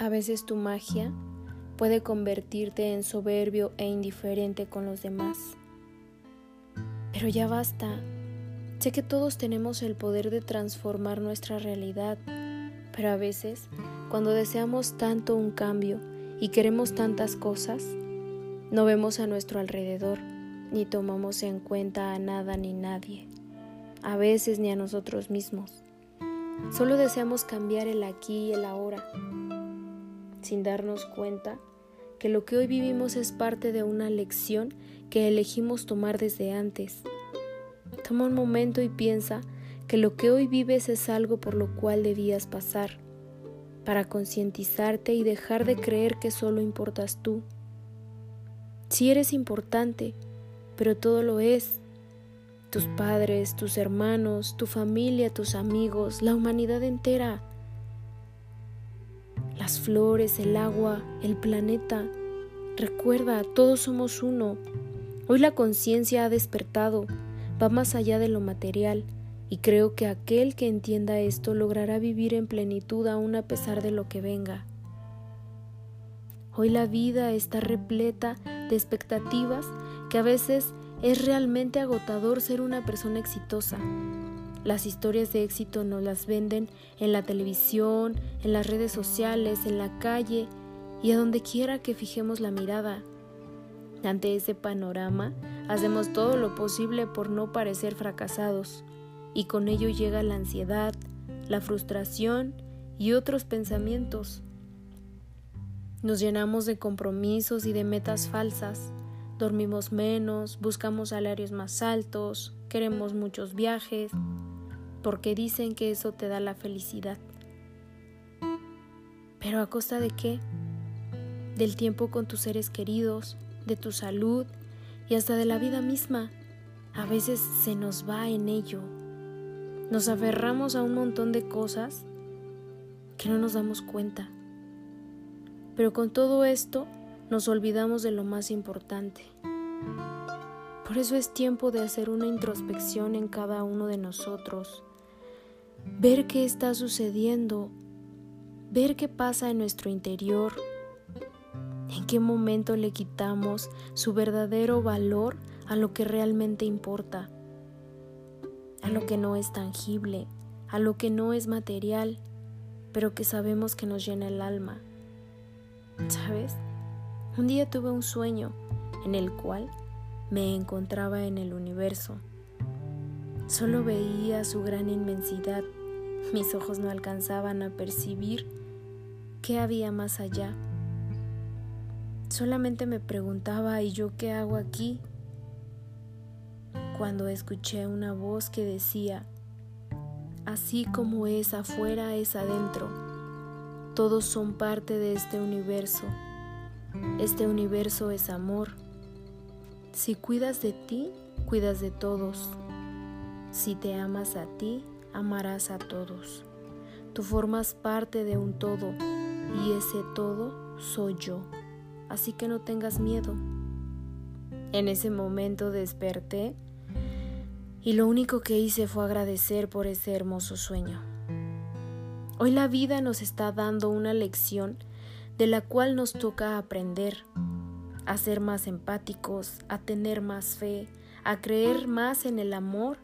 A veces tu magia puede convertirte en soberbio e indiferente con los demás. Pero ya basta. Sé que todos tenemos el poder de transformar nuestra realidad, pero a veces, cuando deseamos tanto un cambio y queremos tantas cosas, no vemos a nuestro alrededor, ni tomamos en cuenta a nada ni nadie, a veces ni a nosotros mismos. Solo deseamos cambiar el aquí y el ahora, sin darnos cuenta que lo que hoy vivimos es parte de una lección que elegimos tomar desde antes. Toma un momento y piensa que lo que hoy vives es algo por lo cual debías pasar, para concientizarte y dejar de creer que solo importas tú. Si eres importante, pero todo lo es. Tus padres, tus hermanos, tu familia, tus amigos, la humanidad entera las flores, el agua, el planeta. Recuerda, todos somos uno. Hoy la conciencia ha despertado, va más allá de lo material, y creo que aquel que entienda esto logrará vivir en plenitud aún a pesar de lo que venga. Hoy la vida está repleta de expectativas que a veces es realmente agotador ser una persona exitosa, las historias de éxito nos las venden en la televisión, en las redes sociales, en la calle y a donde quiera que fijemos la mirada. Ante ese panorama, hacemos todo lo posible por no parecer fracasados, y con ello llega la ansiedad, la frustración y otros pensamientos. Nos llenamos de compromisos y de metas falsas, dormimos menos, buscamos salarios más altos, queremos muchos viajes, porque dicen que eso te da la felicidad. Pero a costa de qué? Del tiempo con tus seres queridos, de tu salud y hasta de la vida misma. A veces se nos va en ello. Nos aferramos a un montón de cosas que no nos damos cuenta. Pero con todo esto nos olvidamos de lo más importante. Por eso es tiempo de hacer una introspección en cada uno de nosotros ver qué está sucediendo, ver qué pasa en nuestro interior, en qué momento le quitamos su verdadero valor a lo que realmente importa, a lo que no es tangible, a lo que no es material, pero que sabemos que nos llena el alma. ¿Sabes? Un día tuve un sueño en el cual me encontraba en el universo Solo veía su gran inmensidad. Mis ojos no alcanzaban a percibir qué había más allá. Solamente me preguntaba, ¿y yo qué hago aquí? Cuando escuché una voz que decía, así como es afuera es adentro, todos son parte de este universo. Este universo es amor. Si cuidas de ti, cuidas de todos. Si te amas a ti, amarás a todos. Tú formas parte de un todo y ese todo soy yo. Así que no tengas miedo. En ese momento desperté y lo único que hice fue agradecer por ese hermoso sueño. Hoy la vida nos está dando una lección de la cual nos toca aprender a ser más empáticos, a tener más fe, a creer más en el amor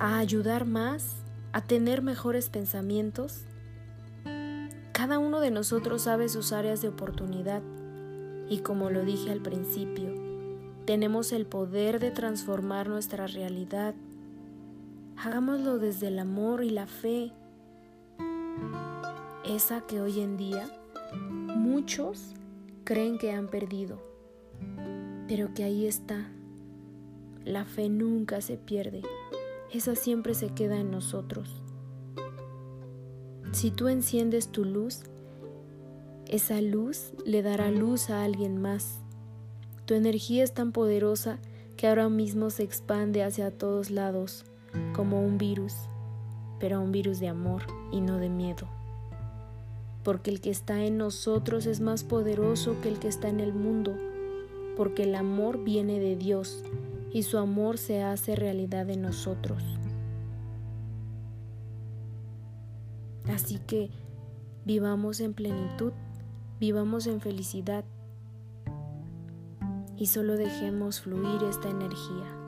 a ayudar más, a tener mejores pensamientos? Cada uno de nosotros sabe sus áreas de oportunidad y como lo dije al principio, tenemos el poder de transformar nuestra realidad. Hagámoslo desde el amor y la fe, esa que hoy en día muchos creen que han perdido, pero que ahí está. La fe nunca se pierde esa siempre se queda en nosotros. Si tú enciendes tu luz, esa luz le dará luz a alguien más. Tu energía es tan poderosa que ahora mismo se expande hacia todos lados, como un virus, pero un virus de amor y no de miedo. Porque el que está en nosotros es más poderoso que el que está en el mundo, porque el amor viene de Dios y su amor se hace realidad en nosotros. Así que vivamos en plenitud, vivamos en felicidad y solo dejemos fluir esta energía.